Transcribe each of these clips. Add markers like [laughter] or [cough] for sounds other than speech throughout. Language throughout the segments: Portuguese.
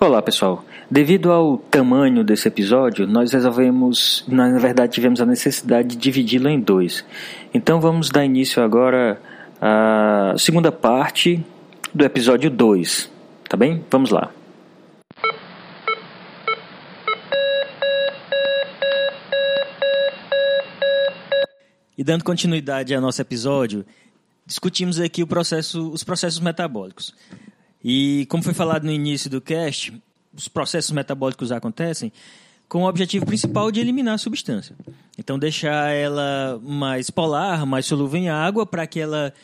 Olá pessoal, devido ao tamanho desse episódio, nós resolvemos, na verdade tivemos a necessidade de dividi-lo em dois. Então vamos dar início agora à segunda parte do episódio 2, tá bem? Vamos lá. E dando continuidade ao nosso episódio, discutimos aqui processo, os processos metabólicos. E como foi falado no início do cast, os processos metabólicos acontecem com o objetivo principal de eliminar a substância. Então, deixar ela mais polar, mais solúvel em água, para que ela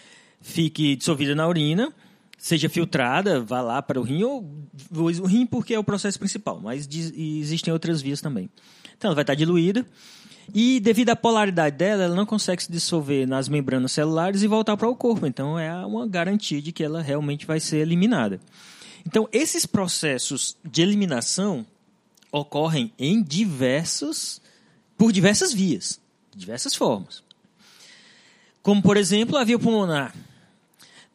fique dissolvida na urina, seja filtrada, vá lá para o rim, ou o rim porque é o processo principal, mas existem outras vias também. Então, ela vai estar diluída e devido à polaridade dela, ela não consegue se dissolver nas membranas celulares e voltar para o corpo. Então é uma garantia de que ela realmente vai ser eliminada. Então esses processos de eliminação ocorrem em diversos por diversas vias, diversas formas. Como por exemplo, a via pulmonar.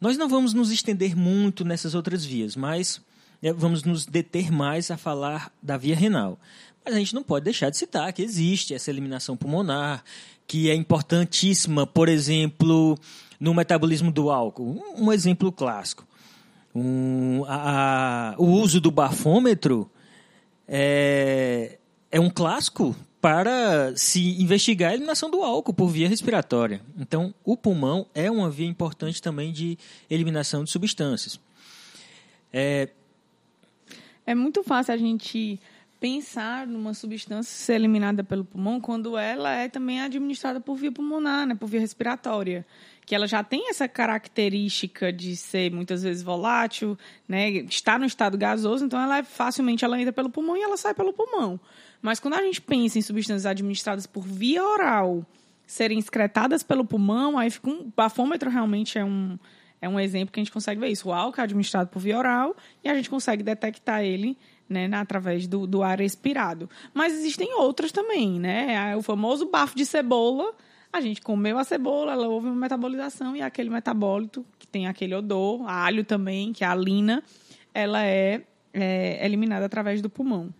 Nós não vamos nos estender muito nessas outras vias, mas né, vamos nos deter mais a falar da via renal. Mas a gente não pode deixar de citar que existe essa eliminação pulmonar, que é importantíssima, por exemplo, no metabolismo do álcool. Um exemplo clássico. Um, a, a, o uso do bafômetro é, é um clássico para se investigar a eliminação do álcool por via respiratória. Então, o pulmão é uma via importante também de eliminação de substâncias. É, é muito fácil a gente pensar numa substância ser eliminada pelo pulmão quando ela é também administrada por via pulmonar, né, por via respiratória, que ela já tem essa característica de ser muitas vezes volátil, né, estar no estado gasoso, então ela é facilmente ela entra pelo pulmão e ela sai pelo pulmão. Mas quando a gente pensa em substâncias administradas por via oral serem excretadas pelo pulmão, aí fica um bafômetro realmente é um é um exemplo que a gente consegue ver isso. O álcool é administrado por via oral e a gente consegue detectar ele né, através do, do ar expirado. Mas existem outras também, né? O famoso bafo de cebola. A gente comeu a cebola, ela houve uma metabolização e aquele metabólito, que tem aquele odor, alho também, que é a alina, ela é, é eliminada através do pulmão.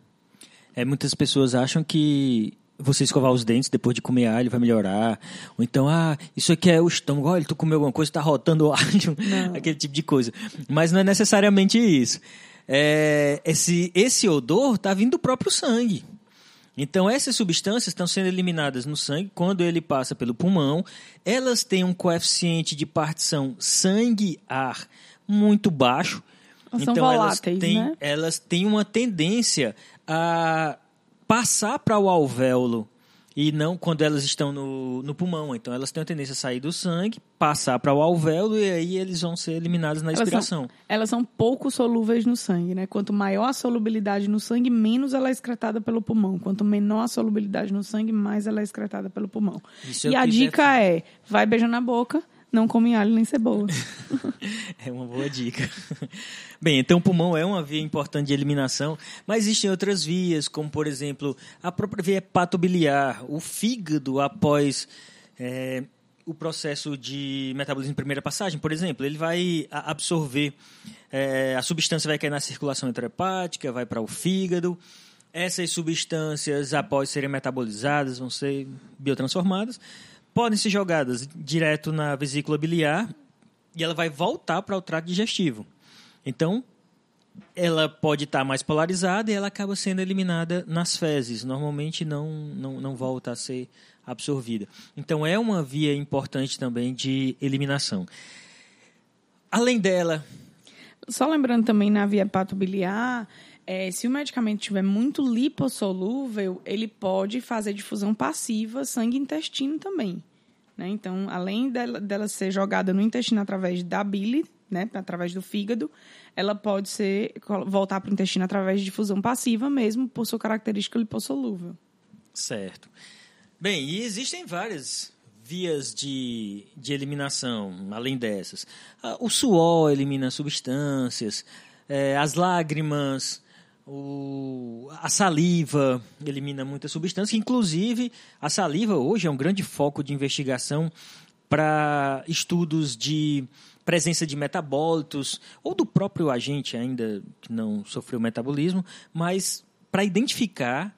É, muitas pessoas acham que você escovar os dentes depois de comer alho vai melhorar. Ou então, ah, isso aqui é o estômago, olha, tu comeu alguma coisa, está rotando o [laughs] alho, aquele tipo de coisa. Mas não é necessariamente isso é, esse, esse odor está vindo do próprio sangue. Então, essas substâncias estão sendo eliminadas no sangue quando ele passa pelo pulmão. Elas têm um coeficiente de partição sangue-ar muito baixo. Elas então, são voláteis, elas têm, né? elas têm uma tendência a passar para o alvéolo e não quando elas estão no, no pulmão. Então elas têm a tendência a sair do sangue, passar para o alvéolo e aí eles vão ser eliminados na expiração. Elas são, elas são pouco solúveis no sangue, né? Quanto maior a solubilidade no sangue, menos ela é excretada pelo pulmão. Quanto menor a solubilidade no sangue, mais ela é excretada pelo pulmão. Isso é e a dica é, vai beijando na boca, não come alho nem cebola. [laughs] é uma boa dica. [laughs] Bem, então o pulmão é uma via importante de eliminação, mas existem outras vias, como por exemplo a própria via hepatobiliar, o fígado após é, o processo de metabolismo em primeira passagem, por exemplo, ele vai absorver, é, a substância vai cair na circulação intrahepática, vai para o fígado. Essas substâncias, após serem metabolizadas, vão ser biotransformadas podem ser jogadas direto na vesícula biliar e ela vai voltar para o trato digestivo. Então, ela pode estar mais polarizada e ela acaba sendo eliminada nas fezes. Normalmente não, não, não volta a ser absorvida. Então, é uma via importante também de eliminação. Além dela. Só lembrando também na via hepatobiliar, é, se o medicamento estiver muito lipossolúvel, ele pode fazer difusão passiva sangue-intestino também. Né? Então, além dela, dela, ser jogada no intestino através da bile, né, através do fígado, ela pode ser voltar para o intestino através de difusão passiva mesmo, por sua característica lipossolúvel. Certo. Bem, e existem várias vias de, de eliminação, além dessas. Ah, o suor elimina substâncias, é, as lágrimas, o, a saliva elimina muita substância, inclusive a saliva hoje é um grande foco de investigação para estudos de presença de metabólitos ou do próprio agente ainda que não sofreu metabolismo, mas para identificar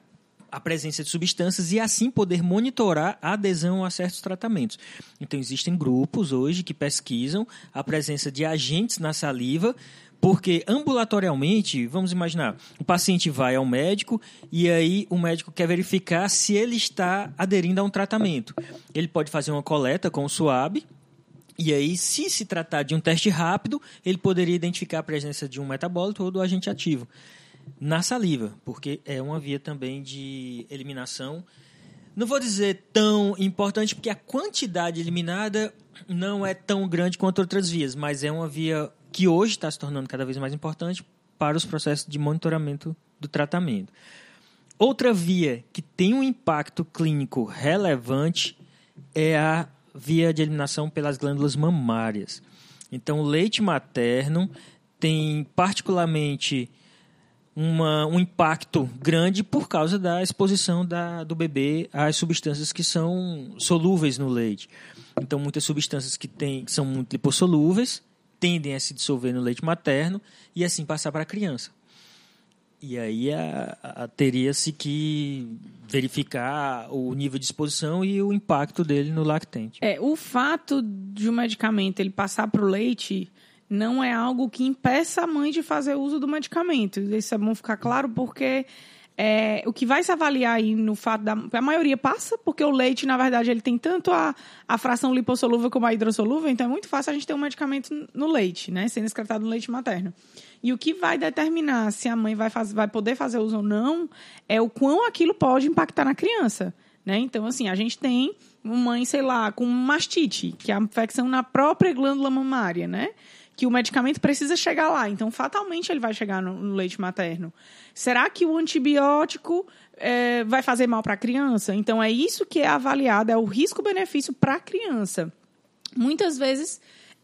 a presença de substâncias e assim poder monitorar a adesão a certos tratamentos. Então existem grupos hoje que pesquisam a presença de agentes na saliva porque ambulatorialmente, vamos imaginar, o paciente vai ao médico e aí o médico quer verificar se ele está aderindo a um tratamento. Ele pode fazer uma coleta com o SUAB, e aí, se se tratar de um teste rápido, ele poderia identificar a presença de um metabólito ou do agente ativo na saliva, porque é uma via também de eliminação. Não vou dizer tão importante, porque a quantidade eliminada não é tão grande quanto outras vias, mas é uma via que hoje está se tornando cada vez mais importante para os processos de monitoramento do tratamento. Outra via que tem um impacto clínico relevante é a via de eliminação pelas glândulas mamárias. Então, o leite materno tem particularmente uma, um impacto grande por causa da exposição da, do bebê às substâncias que são solúveis no leite. Então, muitas substâncias que, tem, que são muito lipossolúveis tendem a se dissolver no leite materno e assim passar para a criança. E aí teria-se que verificar o nível de exposição e o impacto dele no lactente. É, o fato de um medicamento ele passar para o leite não é algo que impeça a mãe de fazer uso do medicamento. Isso é bom ficar claro porque é, o que vai se avaliar aí no fato da. A maioria passa, porque o leite, na verdade, ele tem tanto a, a fração lipossolúvel como a hidrossolúvel, então é muito fácil a gente ter um medicamento no leite, né? Sendo excretado no leite materno. E o que vai determinar se a mãe vai, fazer, vai poder fazer uso ou não é o quão aquilo pode impactar na criança. Né? Então, assim, a gente tem uma mãe, sei lá, com mastite, que é a infecção na própria glândula mamária, né? Que o medicamento precisa chegar lá. Então, fatalmente, ele vai chegar no, no leite materno. Será que o antibiótico é, vai fazer mal para a criança? Então, é isso que é avaliado, é o risco-benefício para a criança. Muitas vezes,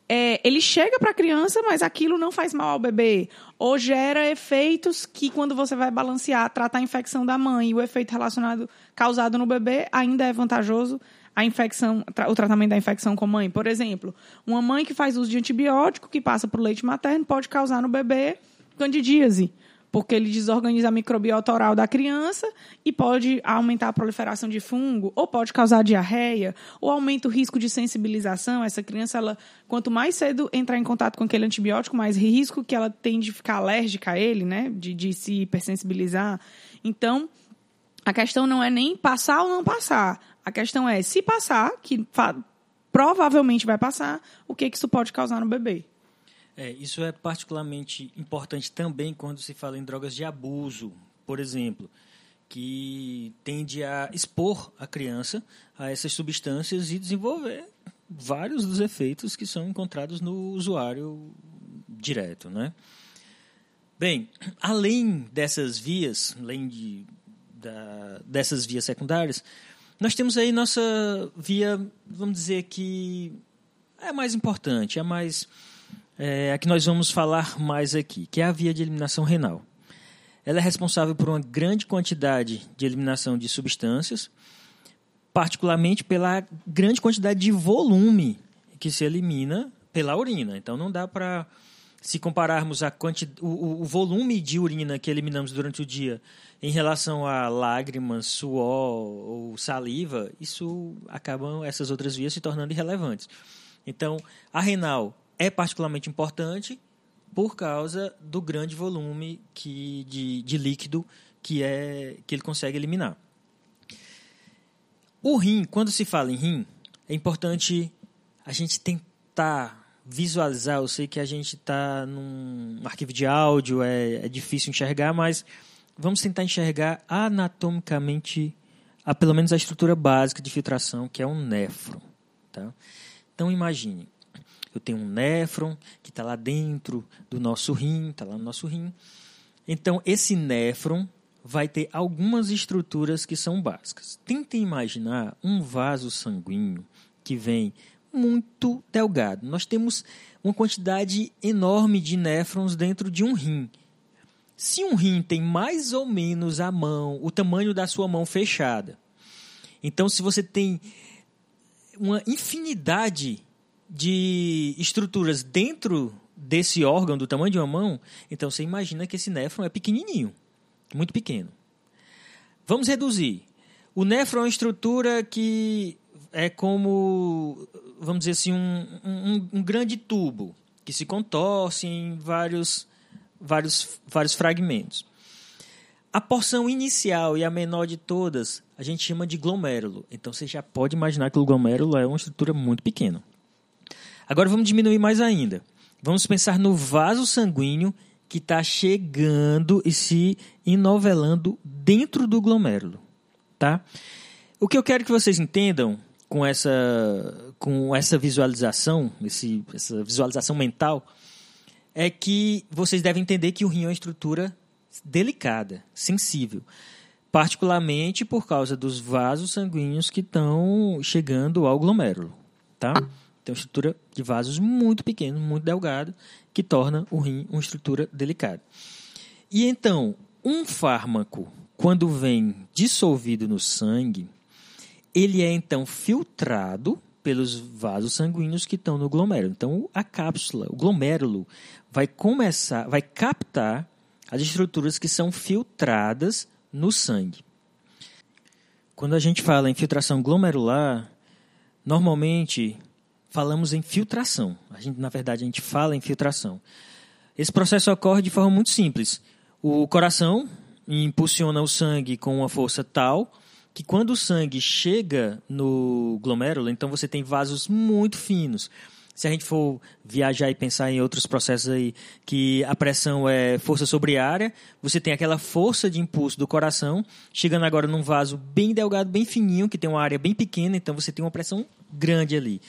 é, ele chega para a criança, mas aquilo não faz mal ao bebê. Ou gera efeitos que, quando você vai balancear, tratar a infecção da mãe e o efeito relacionado causado no bebê, ainda é vantajoso a infecção, o tratamento da infecção com mãe. Por exemplo, uma mãe que faz uso de antibiótico que passa para o leite materno pode causar no bebê candidíase, porque ele desorganiza a microbiota oral da criança e pode aumentar a proliferação de fungo, ou pode causar diarreia, ou aumenta o risco de sensibilização. Essa criança, ela, quanto mais cedo entrar em contato com aquele antibiótico, mais risco que ela tem de ficar alérgica a ele, né? De, de se hipersensibilizar. Então, a questão não é nem passar ou não passar. A questão é, se passar, que provavelmente vai passar, o que, que isso pode causar no bebê? É, isso é particularmente importante também quando se fala em drogas de abuso, por exemplo, que tende a expor a criança a essas substâncias e desenvolver vários dos efeitos que são encontrados no usuário direto, né? Bem, além dessas vias, além de, da, dessas vias secundárias, nós temos aí nossa via, vamos dizer que é mais importante, é mais é, a que nós vamos falar mais aqui, que é a via de eliminação renal. Ela é responsável por uma grande quantidade de eliminação de substâncias, particularmente pela grande quantidade de volume que se elimina pela urina. Então não dá para se compararmos a quanti, o, o, volume de urina que eliminamos durante o dia em relação a lágrimas, suor ou saliva, isso acabam essas outras vias se tornando irrelevantes. Então, a renal é particularmente importante por causa do grande volume que, de, de líquido que, é, que ele consegue eliminar. O rim, quando se fala em rim, é importante a gente tentar visualizar, eu sei que a gente está num arquivo de áudio, é, é difícil enxergar, mas vamos tentar enxergar anatomicamente, a, pelo menos a estrutura básica de filtração, que é um néfron. Tá? Então imagine, eu tenho um néfron que está lá dentro do nosso rim, está lá no nosso rim. Então esse néfron vai ter algumas estruturas que são básicas. Tentem imaginar um vaso sanguíneo que vem muito delgado. Nós temos uma quantidade enorme de néfrons dentro de um rim. Se um rim tem mais ou menos a mão, o tamanho da sua mão fechada, então se você tem uma infinidade de estruturas dentro desse órgão do tamanho de uma mão, então você imagina que esse néfron é pequenininho, muito pequeno. Vamos reduzir. O néfron é uma estrutura que é como, vamos dizer assim, um, um, um grande tubo que se contorce em vários, vários, vários fragmentos. A porção inicial e a menor de todas a gente chama de glomérulo. Então você já pode imaginar que o glomérulo é uma estrutura muito pequena. Agora vamos diminuir mais ainda. Vamos pensar no vaso sanguíneo que está chegando e se enovelando dentro do glomérulo, tá? O que eu quero que vocês entendam com essa, com essa visualização, esse, essa visualização mental, é que vocês devem entender que o rim é uma estrutura delicada, sensível, particularmente por causa dos vasos sanguíneos que estão chegando ao glomérulo, tá? Tem uma estrutura de vasos muito pequeno, muito delgado, que torna o rim uma estrutura delicada. E então, um fármaco, quando vem dissolvido no sangue, ele é então filtrado pelos vasos sanguíneos que estão no glomérulo. Então, a cápsula, o glomérulo, vai começar, vai captar as estruturas que são filtradas no sangue. Quando a gente fala em filtração glomerular, normalmente falamos em filtração. A gente, na verdade, a gente fala em filtração. Esse processo ocorre de forma muito simples. O coração impulsiona o sangue com uma força tal que quando o sangue chega no glomérulo, então você tem vasos muito finos. Se a gente for viajar e pensar em outros processos aí, que a pressão é força sobre área, você tem aquela força de impulso do coração, chegando agora num vaso bem delgado, bem fininho, que tem uma área bem pequena, então você tem uma pressão grande ali.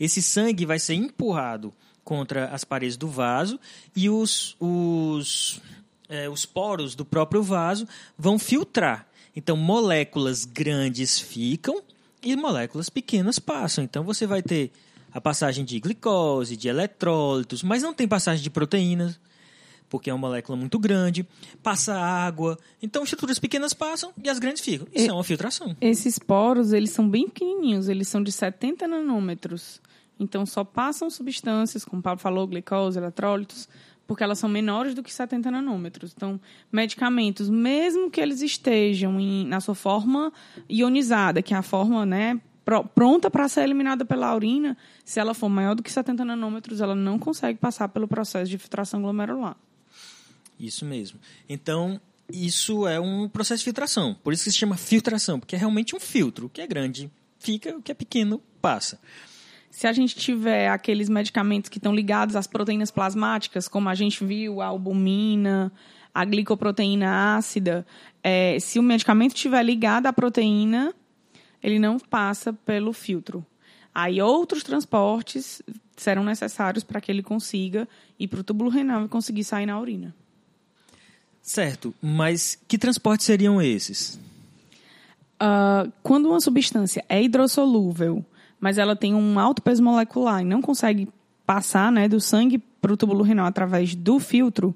Esse sangue vai ser empurrado contra as paredes do vaso e os, os, é, os poros do próprio vaso vão filtrar. Então, moléculas grandes ficam e moléculas pequenas passam. Então, você vai ter a passagem de glicose, de eletrólitos, mas não tem passagem de proteínas, porque é uma molécula muito grande. Passa água. Então, estruturas pequenas passam e as grandes ficam. Isso e, é uma filtração. Esses poros, eles são bem pequenininhos. Eles são de 70 nanômetros. Então, só passam substâncias, como o Paulo falou, glicose, eletrólitos, porque elas são menores do que 70 nanômetros. Então, medicamentos, mesmo que eles estejam em, na sua forma ionizada, que é a forma né, pronta para ser eliminada pela urina, se ela for maior do que 70 nanômetros, ela não consegue passar pelo processo de filtração glomerular. Isso mesmo. Então, isso é um processo de filtração. Por isso que se chama filtração, porque é realmente um filtro. O que é grande fica, o que é pequeno passa. Se a gente tiver aqueles medicamentos que estão ligados às proteínas plasmáticas, como a gente viu, a albumina, a glicoproteína ácida, é, se o medicamento estiver ligado à proteína, ele não passa pelo filtro. Aí outros transportes serão necessários para que ele consiga ir para o túbulo renal e conseguir sair na urina. Certo, mas que transportes seriam esses? Uh, quando uma substância é hidrossolúvel mas ela tem um alto peso molecular e não consegue passar né, do sangue para o túbulo renal através do filtro,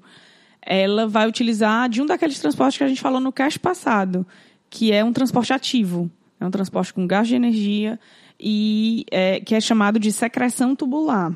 ela vai utilizar de um daqueles transportes que a gente falou no cast passado, que é um transporte ativo. É um transporte com gás de energia e é, que é chamado de secreção tubular.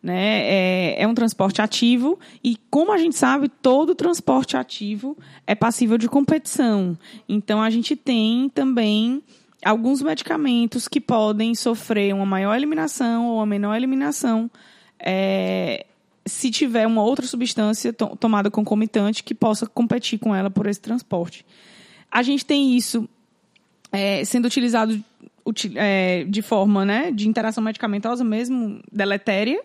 Né? É, é, um transporte ativo e, como a gente sabe, todo transporte ativo é passível de competição. Então, a gente tem também alguns medicamentos que podem sofrer uma maior eliminação ou uma menor eliminação é, se tiver uma outra substância to tomada concomitante que possa competir com ela por esse transporte. A gente tem isso é, sendo utilizado é, de forma né, de interação medicamentosa mesmo, deletéria,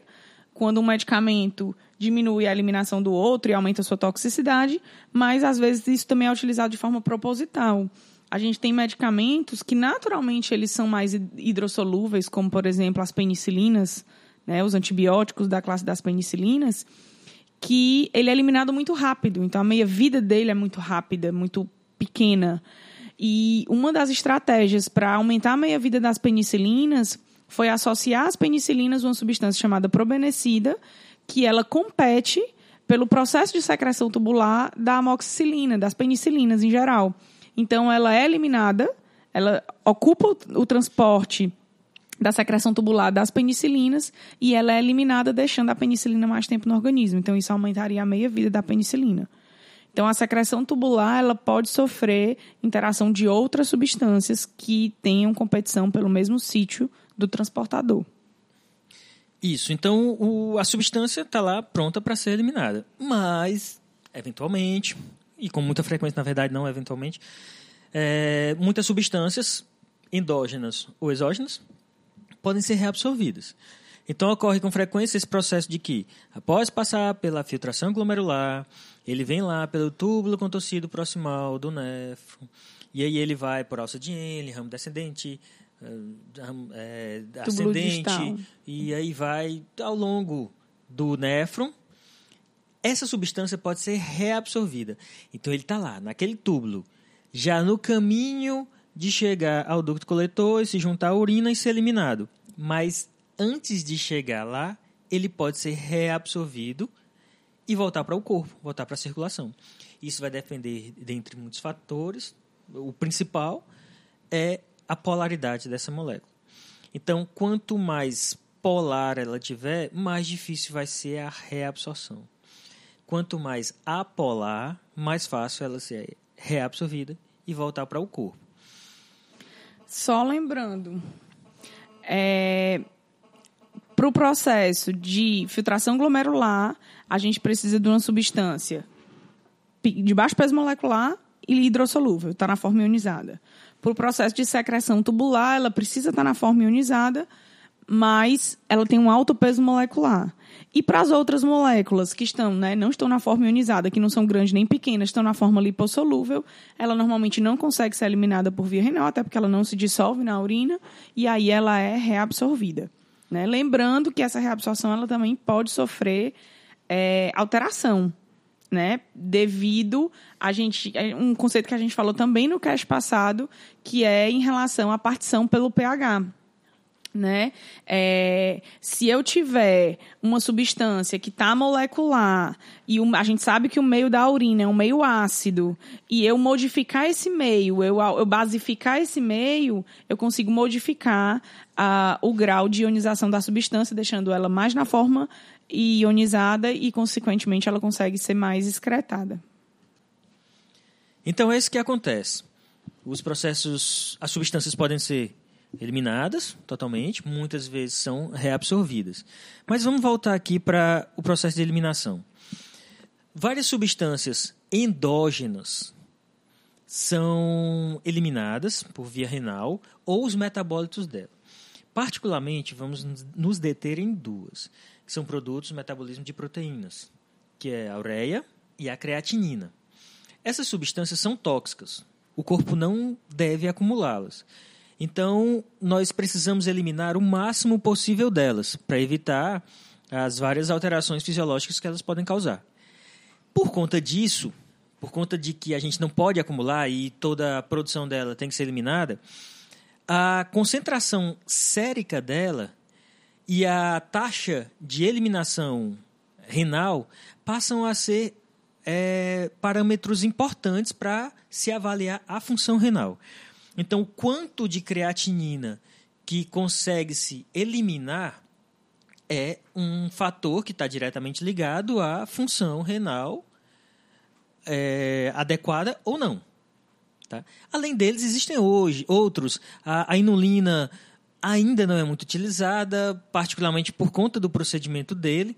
quando um medicamento diminui a eliminação do outro e aumenta a sua toxicidade, mas às vezes isso também é utilizado de forma proposital a gente tem medicamentos que naturalmente eles são mais hidrossolúveis, como por exemplo as penicilinas, né, os antibióticos da classe das penicilinas, que ele é eliminado muito rápido. Então a meia-vida dele é muito rápida, muito pequena. E uma das estratégias para aumentar a meia-vida das penicilinas foi associar as penicilinas a uma substância chamada probenecida, que ela compete pelo processo de secreção tubular da amoxicilina, das penicilinas em geral. Então, ela é eliminada, ela ocupa o, o transporte da secreção tubular das penicilinas e ela é eliminada deixando a penicilina mais tempo no organismo. Então isso aumentaria a meia-vida da penicilina. Então a secreção tubular ela pode sofrer interação de outras substâncias que tenham competição pelo mesmo sítio do transportador. Isso. Então o, a substância está lá pronta para ser eliminada, mas eventualmente e com muita frequência, na verdade, não eventualmente, é, muitas substâncias endógenas ou exógenas podem ser reabsorvidas. Então ocorre com frequência esse processo de que, após passar pela filtração glomerular, ele vem lá pelo túbulo contorcido proximal do néfron, e aí ele vai por alça de Henle, ramo descendente, é, ascendente, e aí vai ao longo do néfron. Essa substância pode ser reabsorvida. Então ele está lá, naquele túbulo, já no caminho de chegar ao ducto coletor e se juntar à urina e ser eliminado. Mas antes de chegar lá, ele pode ser reabsorvido e voltar para o corpo, voltar para a circulação. Isso vai depender dentre muitos fatores. O principal é a polaridade dessa molécula. Então, quanto mais polar ela tiver, mais difícil vai ser a reabsorção. Quanto mais apolar, mais fácil ela ser reabsorvida e voltar para o corpo. Só lembrando, é, para o processo de filtração glomerular, a gente precisa de uma substância de baixo peso molecular e hidrossolúvel, está na forma ionizada. Para o processo de secreção tubular, ela precisa estar tá na forma ionizada, mas ela tem um alto peso molecular. E para as outras moléculas que estão, né, não estão na forma ionizada, que não são grandes nem pequenas, estão na forma lipossolúvel, ela normalmente não consegue ser eliminada por via renal, até porque ela não se dissolve na urina, e aí ela é reabsorvida. Né? Lembrando que essa reabsorção ela também pode sofrer é, alteração, né? Devido a gente. É, um conceito que a gente falou também no cast passado, que é em relação à partição pelo pH né? É, se eu tiver uma substância que está molecular e a gente sabe que o meio da urina é um meio ácido e eu modificar esse meio, eu, eu basificar esse meio, eu consigo modificar a, o grau de ionização da substância, deixando ela mais na forma ionizada e, consequentemente, ela consegue ser mais excretada. Então é isso que acontece. Os processos, as substâncias podem ser eliminadas totalmente, muitas vezes são reabsorvidas. Mas vamos voltar aqui para o processo de eliminação. Várias substâncias endógenas são eliminadas por via renal ou os metabólitos dela. Particularmente, vamos nos deter em duas, que são produtos do metabolismo de proteínas, que é a ureia e a creatinina. Essas substâncias são tóxicas. O corpo não deve acumulá-las. Então, nós precisamos eliminar o máximo possível delas, para evitar as várias alterações fisiológicas que elas podem causar. Por conta disso, por conta de que a gente não pode acumular e toda a produção dela tem que ser eliminada, a concentração sérica dela e a taxa de eliminação renal passam a ser é, parâmetros importantes para se avaliar a função renal. Então, quanto de creatinina que consegue se eliminar é um fator que está diretamente ligado à função renal é, adequada ou não. Tá? Além deles, existem hoje outros. A, a inulina ainda não é muito utilizada, particularmente por conta do procedimento dele,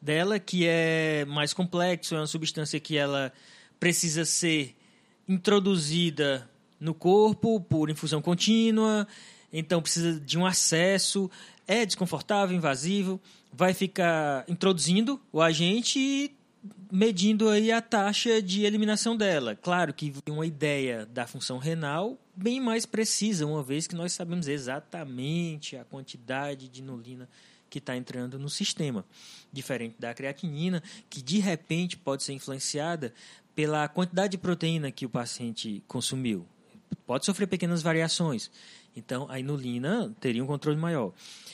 dela, que é mais complexo, é uma substância que ela precisa ser introduzida no corpo por infusão contínua, então precisa de um acesso, é desconfortável, invasivo, vai ficar introduzindo o agente e medindo aí a taxa de eliminação dela. Claro que uma ideia da função renal bem mais precisa, uma vez que nós sabemos exatamente a quantidade de inulina que está entrando no sistema, diferente da creatinina, que de repente pode ser influenciada pela quantidade de proteína que o paciente consumiu pode sofrer pequenas variações. Então, a inulina teria um controle maior.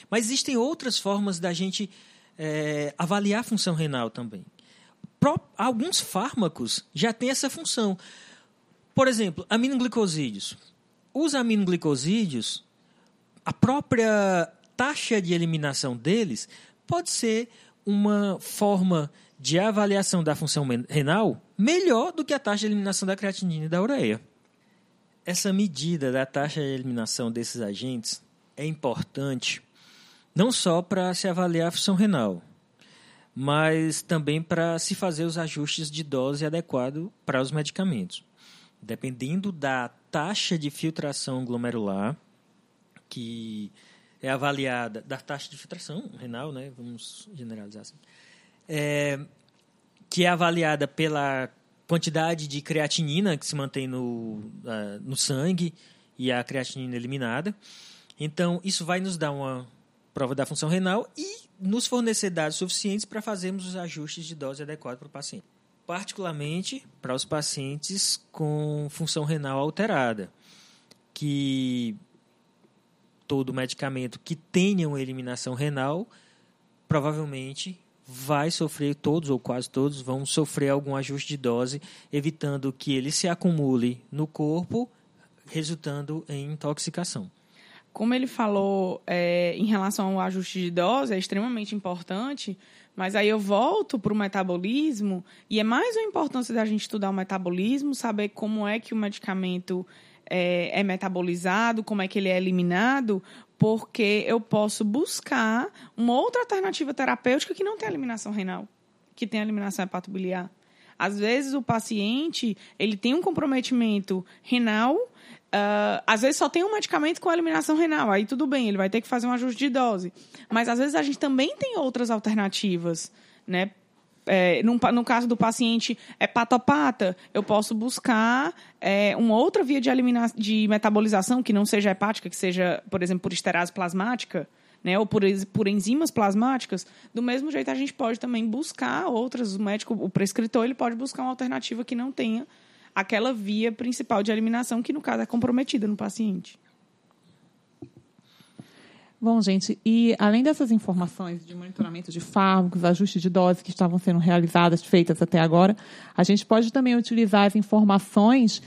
Mas existem outras formas da gente é, avaliar a função renal também. Pro, alguns fármacos já têm essa função. Por exemplo, aminoglicosídeos. Os aminoglicosídeos, a própria taxa de eliminação deles pode ser uma forma de avaliação da função renal melhor do que a taxa de eliminação da creatinina e da ureia. Essa medida da taxa de eliminação desses agentes é importante não só para se avaliar a função renal, mas também para se fazer os ajustes de dose adequado para os medicamentos. Dependendo da taxa de filtração glomerular, que é avaliada, da taxa de filtração renal, né? vamos generalizar assim, é, que é avaliada pela quantidade de creatinina que se mantém no, uh, no sangue e a creatinina eliminada. Então, isso vai nos dar uma prova da função renal e nos fornecer dados suficientes para fazermos os ajustes de dose adequados para o paciente. Particularmente para os pacientes com função renal alterada, que todo medicamento que tenha uma eliminação renal provavelmente vai sofrer, todos ou quase todos, vão sofrer algum ajuste de dose, evitando que ele se acumule no corpo, resultando em intoxicação. Como ele falou é, em relação ao ajuste de dose, é extremamente importante, mas aí eu volto para o metabolismo, e é mais uma importância da gente estudar o metabolismo, saber como é que o medicamento é, é metabolizado, como é que ele é eliminado, porque eu posso buscar uma outra alternativa terapêutica que não tem eliminação renal, que tem eliminação hepatobiliar. Às vezes o paciente ele tem um comprometimento renal, uh, às vezes só tem um medicamento com eliminação renal, aí tudo bem, ele vai ter que fazer um ajuste de dose. Mas às vezes a gente também tem outras alternativas, né? É, no, no, caso do paciente hepatopata, eu posso buscar é, uma outra via de, de metabolização que não seja hepática, que seja, por exemplo, por esterase plasmática, né, ou por, por enzimas plasmáticas. Do mesmo jeito, a gente pode também buscar outras. O médico, o prescritor, ele pode buscar uma alternativa que não tenha aquela via principal de eliminação, que no caso é comprometida no paciente. Bom, gente, e além dessas informações de monitoramento de fármacos, ajuste de dose que estavam sendo realizadas, feitas até agora, a gente pode também utilizar as informações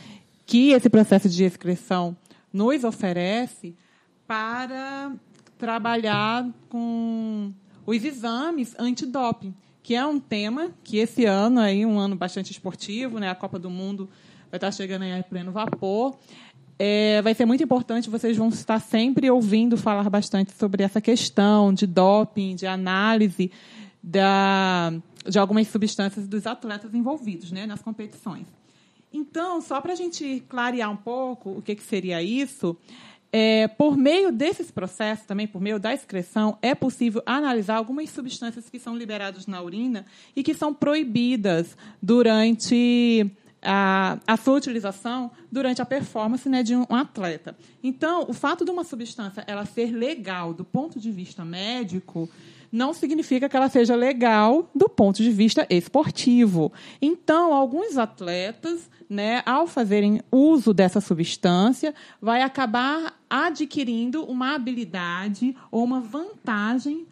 que esse processo de excreção nos oferece para trabalhar com os exames antidoping, que é um tema que esse ano aí um ano bastante esportivo, né? A Copa do Mundo vai estar chegando aí a pleno vapor. É, vai ser muito importante, vocês vão estar sempre ouvindo falar bastante sobre essa questão de doping, de análise da, de algumas substâncias dos atletas envolvidos né, nas competições. Então, só para a gente clarear um pouco o que, que seria isso, é, por meio desses processos, também por meio da excreção, é possível analisar algumas substâncias que são liberadas na urina e que são proibidas durante a, a sua utilização durante a performance né, de um, um atleta. Então, o fato de uma substância ela ser legal do ponto de vista médico não significa que ela seja legal do ponto de vista esportivo. Então, alguns atletas, né, ao fazerem uso dessa substância, vai acabar adquirindo uma habilidade ou uma vantagem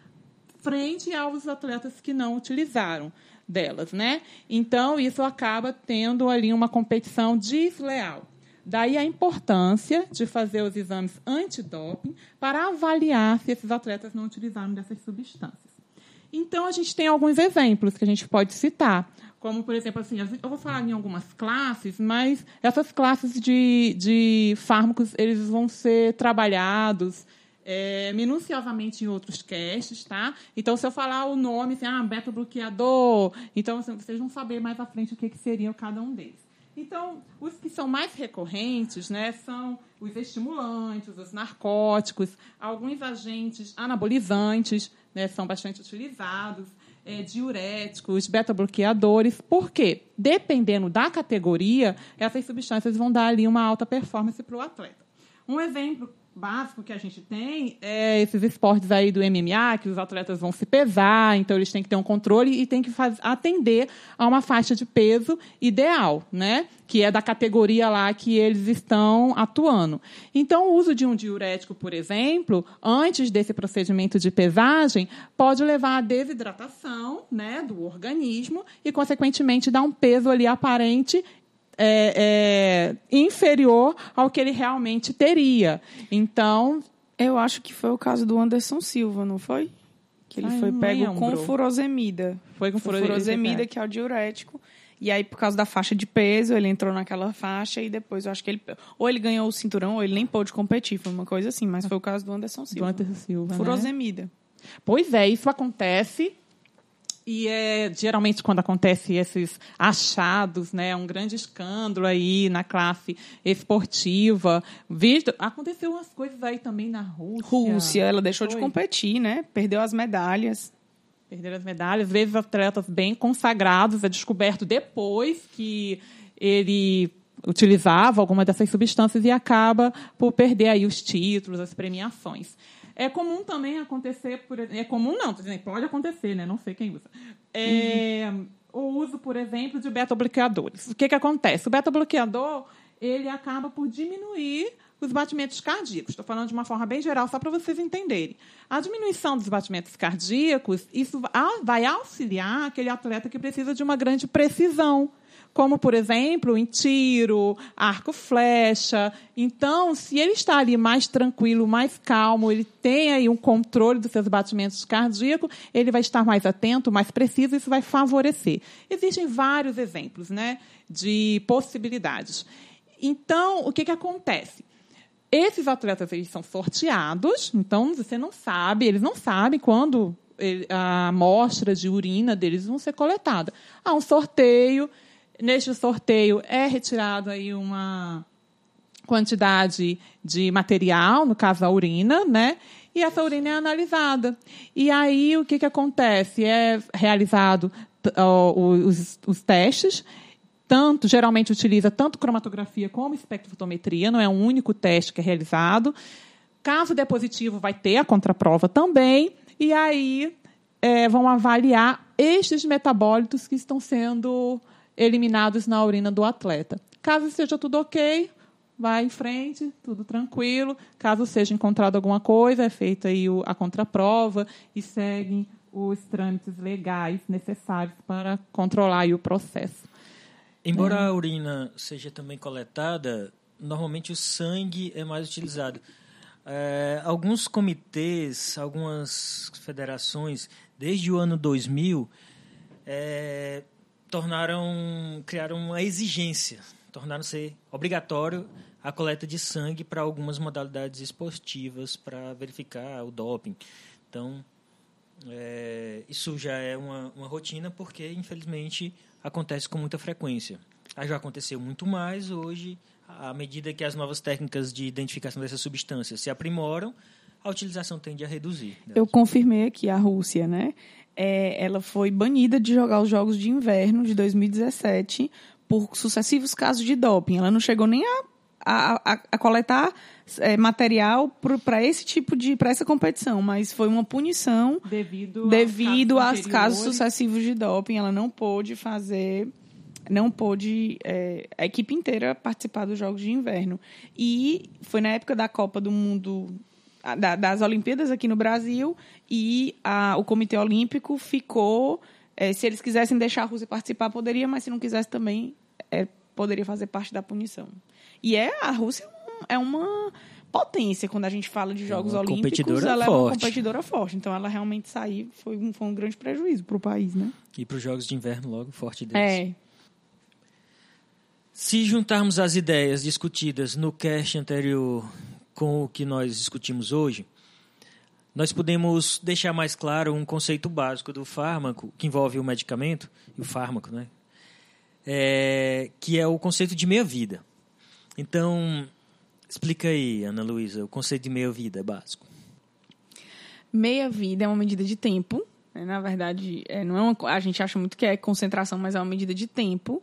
frente aos atletas que não utilizaram delas, né? Então isso acaba tendo ali uma competição desleal. Daí a importância de fazer os exames antidoping para avaliar se esses atletas não utilizaram dessas substâncias. Então a gente tem alguns exemplos que a gente pode citar, como por exemplo assim, eu vou falar em algumas classes, mas essas classes de, de fármacos eles vão ser trabalhados é, minuciosamente em outros casts, tá? Então, se eu falar o nome, assim, ah, beta-bloqueador, então assim, vocês vão saber mais à frente o que, que seria cada um deles. Então, os que são mais recorrentes né, são os estimulantes, os narcóticos, alguns agentes anabolizantes né, são bastante utilizados, é, diuréticos, beta-bloqueadores. Por quê? Dependendo da categoria, essas substâncias vão dar ali uma alta performance para o atleta. Um exemplo básico que a gente tem é esses esportes aí do MMA, que os atletas vão se pesar, então eles têm que ter um controle e têm que atender a uma faixa de peso ideal, né? Que é da categoria lá que eles estão atuando. Então, o uso de um diurético, por exemplo, antes desse procedimento de pesagem, pode levar à desidratação né, do organismo e, consequentemente, dar um peso ali aparente é, é, inferior ao que ele realmente teria. Então, Eu acho que foi o caso do Anderson Silva, não foi? Que ele Ai, foi pego lembro. com furosemida. Foi com furosemida, furosemida que é o diurético. E aí, por causa da faixa de peso, ele entrou naquela faixa e depois eu acho que ele. Ou ele ganhou o cinturão, ou ele nem pôde competir. Foi uma coisa assim, mas foi o caso do Anderson Silva. Do Anderson Silva. Furosemida. Né? Pois é, isso acontece e é geralmente quando acontece esses achados, né, um grande escândalo aí na classe esportiva. Visto, aconteceu umas coisas aí também na Rússia. Rússia, ela deixou Foi. de competir, né? Perdeu as medalhas. Perderam as medalhas, às vezes atletas bem consagrados, é descoberto depois que ele utilizava alguma dessas substâncias e acaba por perder aí os títulos, as premiações. É comum também acontecer, por, é comum não, pode acontecer, né? Não sei quem usa. É, uhum. O uso, por exemplo, de beta-bloqueadores. O que, que acontece? O beta-bloqueador ele acaba por diminuir os batimentos cardíacos. Estou falando de uma forma bem geral, só para vocês entenderem. A diminuição dos batimentos cardíacos, isso vai auxiliar aquele atleta que precisa de uma grande precisão como, por exemplo, em tiro, arco flecha. Então, se ele está ali mais tranquilo, mais calmo, ele tem aí um controle dos seus batimentos cardíacos, ele vai estar mais atento, mais preciso, isso vai favorecer. Existem vários exemplos né, de possibilidades. Então, o que, que acontece? Esses atletas eles são sorteados, então você não sabe, eles não sabem quando a amostra de urina deles vão ser coletada. Há um sorteio, Neste sorteio é retirado aí uma quantidade de material, no caso a urina, né? E essa urina é analisada. E aí o que, que acontece? É realizado os, os testes tanto, geralmente utiliza tanto cromatografia como espectrofotometria, não é um único teste que é realizado. Caso dê positivo, vai ter a contraprova também, e aí é, vão avaliar estes metabólitos que estão sendo eliminados na urina do atleta. Caso seja tudo ok, vai em frente, tudo tranquilo. Caso seja encontrado alguma coisa, é feita aí a contraprova e seguem os trâmites legais necessários para controlar o processo. Embora é. a urina seja também coletada, normalmente o sangue é mais utilizado. É, alguns comitês, algumas federações, desde o ano 2000, é, tornaram criaram uma exigência, tornaram ser obrigatório a coleta de sangue para algumas modalidades esportivas para verificar o doping. Então, é, isso já é uma, uma rotina porque, infelizmente, acontece com muita frequência. Já aconteceu muito mais hoje, à medida que as novas técnicas de identificação dessas substâncias se aprimoram, a utilização tende a reduzir. Eu confirmei aqui a Rússia, né? É, ela foi banida de jogar os Jogos de Inverno de 2017 por sucessivos casos de doping. Ela não chegou nem a, a, a, a coletar é, material para esse tipo de para essa competição, mas foi uma punição devido, devido aos casos, casos sucessivos de doping. Ela não pôde fazer não pôde é, a equipe inteira participar dos Jogos de Inverno. E foi na época da Copa do Mundo da, das Olimpíadas aqui no Brasil e a, o Comitê Olímpico ficou. É, se eles quisessem deixar a Rússia participar, poderia, mas se não quisesse também, é, poderia fazer parte da punição. E é a Rússia é uma potência quando a gente fala de é Jogos é Olímpicos. Ela forte. é uma competidora forte. Então, ela realmente sair foi um, foi um grande prejuízo para o país, né? E para os Jogos de Inverno logo forte deles. É. Se juntarmos as ideias discutidas no cast anterior com o que nós discutimos hoje, nós podemos deixar mais claro um conceito básico do fármaco, que envolve o medicamento e o fármaco, né? É, que é o conceito de meia-vida. Então, explica aí, Ana Luísa, o conceito de meia-vida básico. Meia-vida é uma medida de tempo. Né? Na verdade, é, não é uma, a gente acha muito que é concentração, mas é uma medida de tempo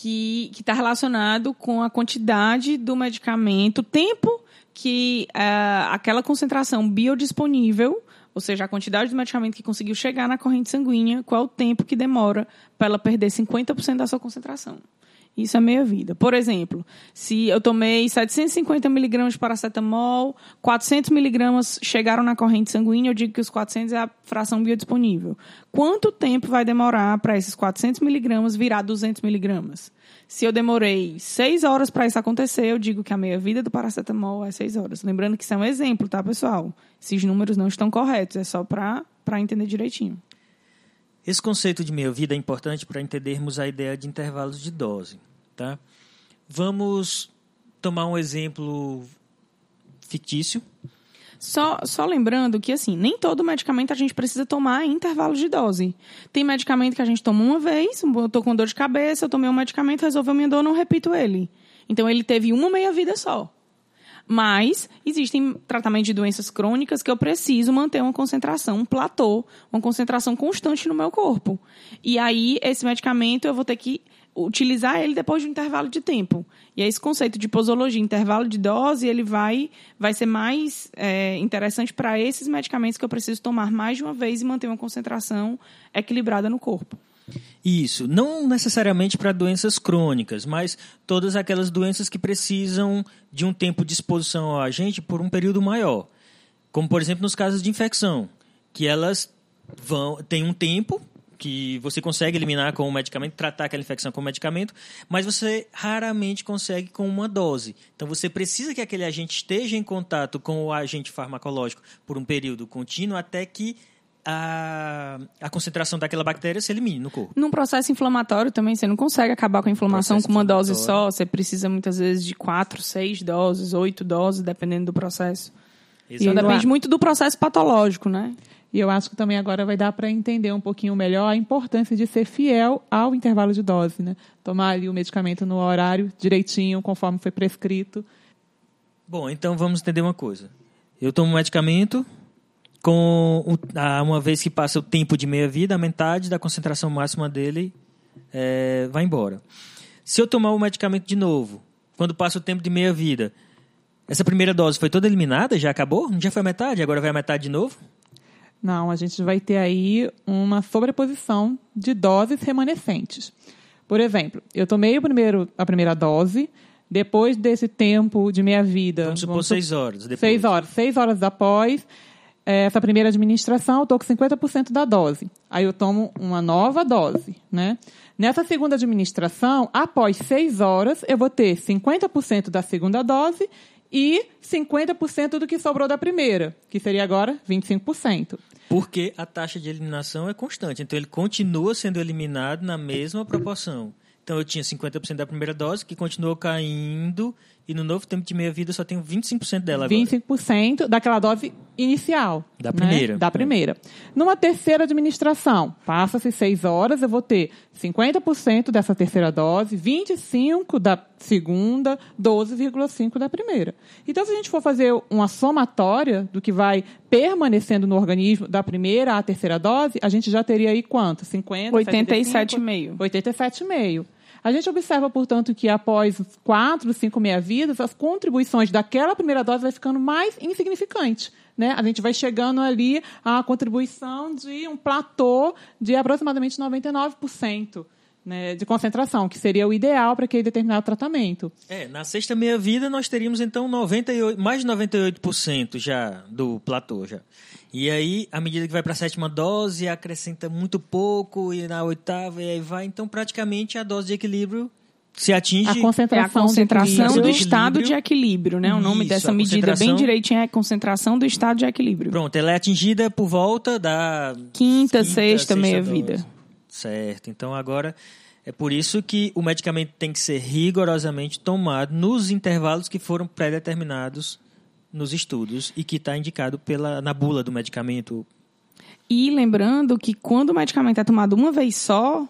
que está relacionado com a quantidade do medicamento, tempo que uh, aquela concentração biodisponível, ou seja, a quantidade de medicamento que conseguiu chegar na corrente sanguínea, qual o tempo que demora para ela perder 50% da sua concentração. Isso é meia-vida. Por exemplo, se eu tomei 750 miligramas de paracetamol, 400 miligramas chegaram na corrente sanguínea, eu digo que os 400 é a fração biodisponível. Quanto tempo vai demorar para esses 400 miligramas virar 200 miligramas? Se eu demorei 6 horas para isso acontecer, eu digo que a meia-vida do paracetamol é 6 horas. Lembrando que isso é um exemplo, tá, pessoal? Esses números não estão corretos, é só para entender direitinho. Esse conceito de meia-vida é importante para entendermos a ideia de intervalos de dose. Tá? Vamos tomar um exemplo fictício. Só, só lembrando que, assim, nem todo medicamento a gente precisa tomar em intervalo de dose. Tem medicamento que a gente toma uma vez, eu estou com dor de cabeça, eu tomei um medicamento, resolveu minha dor, não repito ele. Então, ele teve uma meia-vida só. Mas existem tratamentos de doenças crônicas que eu preciso manter uma concentração, um platô, uma concentração constante no meu corpo. E aí, esse medicamento eu vou ter que utilizar ele depois de um intervalo de tempo. E esse conceito de posologia, intervalo de dose, ele vai, vai ser mais é, interessante para esses medicamentos que eu preciso tomar mais de uma vez e manter uma concentração equilibrada no corpo. Isso, não necessariamente para doenças crônicas, mas todas aquelas doenças que precisam de um tempo de exposição ao agente por um período maior. Como, por exemplo, nos casos de infecção, que elas vão têm um tempo que você consegue eliminar com o medicamento, tratar aquela infecção com o medicamento, mas você raramente consegue com uma dose. Então você precisa que aquele agente esteja em contato com o agente farmacológico por um período contínuo até que a, a concentração daquela bactéria se elimine no corpo. Num processo inflamatório também, você não consegue acabar com a inflamação processo com uma dose só. Você precisa muitas vezes de quatro, seis doses, oito doses, dependendo do processo. Exato. E depende muito do processo patológico, né? E eu acho que também agora vai dar para entender um pouquinho melhor a importância de ser fiel ao intervalo de dose, né? Tomar ali o medicamento no horário direitinho, conforme foi prescrito. Bom, então vamos entender uma coisa. Eu tomo um medicamento, com uma vez que passa o tempo de meia-vida, a metade da concentração máxima dele é, vai embora. Se eu tomar o medicamento de novo, quando passa o tempo de meia-vida, essa primeira dose foi toda eliminada? Já acabou? Já foi a metade? Agora vai a metade de novo? Não, a gente vai ter aí uma sobreposição de doses remanescentes. Por exemplo, eu tomei o primeiro, a primeira dose, depois desse tempo de minha vida. Vamos supor vamos seis horas. Depois. Seis horas. Seis horas após eh, essa primeira administração, eu estou com 50% da dose. Aí eu tomo uma nova dose, né? Nessa segunda administração, após seis horas, eu vou ter 50% da segunda dose e 50% do que sobrou da primeira, que seria agora 25%. Porque a taxa de eliminação é constante, então ele continua sendo eliminado na mesma proporção. Então eu tinha 50% da primeira dose, que continuou caindo, e no novo tempo de meia-vida só tenho 25% dela agora. 25% daquela dose inicial. Da né? primeira. Da primeira. Numa terceira administração, passa-se seis horas, eu vou ter 50% dessa terceira dose, 25% da segunda, 12,5% da primeira. Então, se a gente for fazer uma somatória do que vai permanecendo no organismo da primeira à terceira dose, a gente já teria aí quanto? 50%? 87,5%. 87,5%. A gente observa, portanto, que após quatro, cinco meia-vidas, as contribuições daquela primeira dose vai ficando mais insignificante. Né? A gente vai chegando ali à contribuição de um platô de aproximadamente 99%. Né, de concentração, que seria o ideal para aquele determinado tratamento. É, na sexta meia-vida nós teríamos então 98, mais de 98% já do platô já. E aí, à medida que vai para a sétima dose, acrescenta muito pouco, e na oitava, e aí vai. Então, praticamente, a dose de equilíbrio se atinge. A concentração, é a concentração do estado de equilíbrio, né? O nome Isso, dessa medida bem direitinho é concentração do estado de equilíbrio. Pronto, ela é atingida por volta da. Quinta, quinta sexta, sexta meia-vida. Certo. Então, agora. É por isso que o medicamento tem que ser rigorosamente tomado nos intervalos que foram pré-determinados nos estudos e que está indicado pela, na bula do medicamento. E lembrando que quando o medicamento é tomado uma vez só,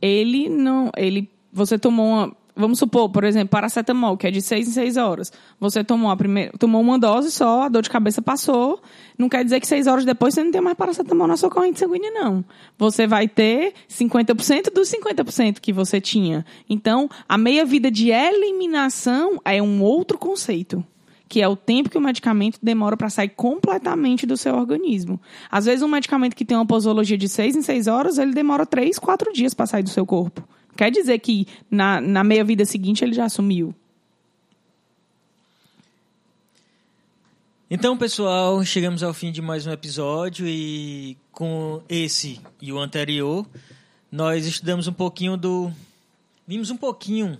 ele não. ele Você tomou uma. Vamos supor, por exemplo, paracetamol, que é de 6 em 6 horas. Você tomou, a primeira, tomou uma dose só, a dor de cabeça passou. Não quer dizer que 6 horas depois você não tem mais paracetamol na sua corrente sanguínea, não. Você vai ter 50% dos 50% que você tinha. Então, a meia-vida de eliminação é um outro conceito que é o tempo que o medicamento demora para sair completamente do seu organismo. Às vezes, um medicamento que tem uma posologia de 6 em 6 horas, ele demora 3, 4 dias para sair do seu corpo. Quer dizer que na, na meia-vida seguinte ele já assumiu. Então, pessoal, chegamos ao fim de mais um episódio e com esse e o anterior, nós estudamos um pouquinho do. Vimos um pouquinho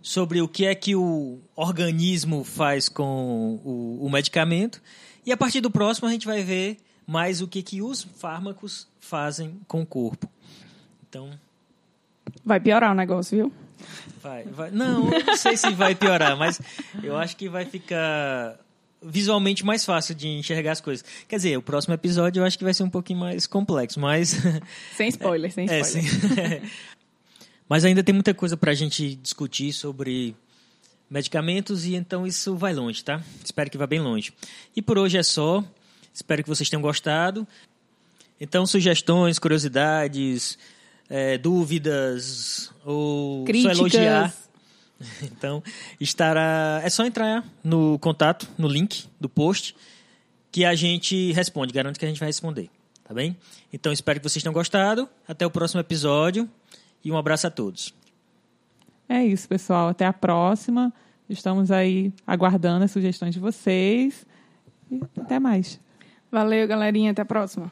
sobre o que é que o organismo faz com o, o medicamento. E a partir do próximo a gente vai ver mais o que, que os fármacos fazem com o corpo. Então. Vai piorar o negócio, viu? Vai, vai. Não, não sei se vai piorar, mas eu acho que vai ficar visualmente mais fácil de enxergar as coisas. Quer dizer, o próximo episódio eu acho que vai ser um pouquinho mais complexo, mas. [laughs] Sem spoiler, sem spoiler. É, [laughs] mas ainda tem muita coisa para a gente discutir sobre medicamentos e então isso vai longe, tá? Espero que vá bem longe. E por hoje é só. Espero que vocês tenham gostado. Então, sugestões, curiosidades, é, dúvidas ou Críticas. só elogiar [laughs] Então, estará. É só entrar no contato, no link do post, que a gente responde. Garanto que a gente vai responder. Tá bem? Então, espero que vocês tenham gostado. Até o próximo episódio. E um abraço a todos. É isso, pessoal. Até a próxima. Estamos aí aguardando as sugestões de vocês. E até mais. Valeu, galerinha. Até a próxima.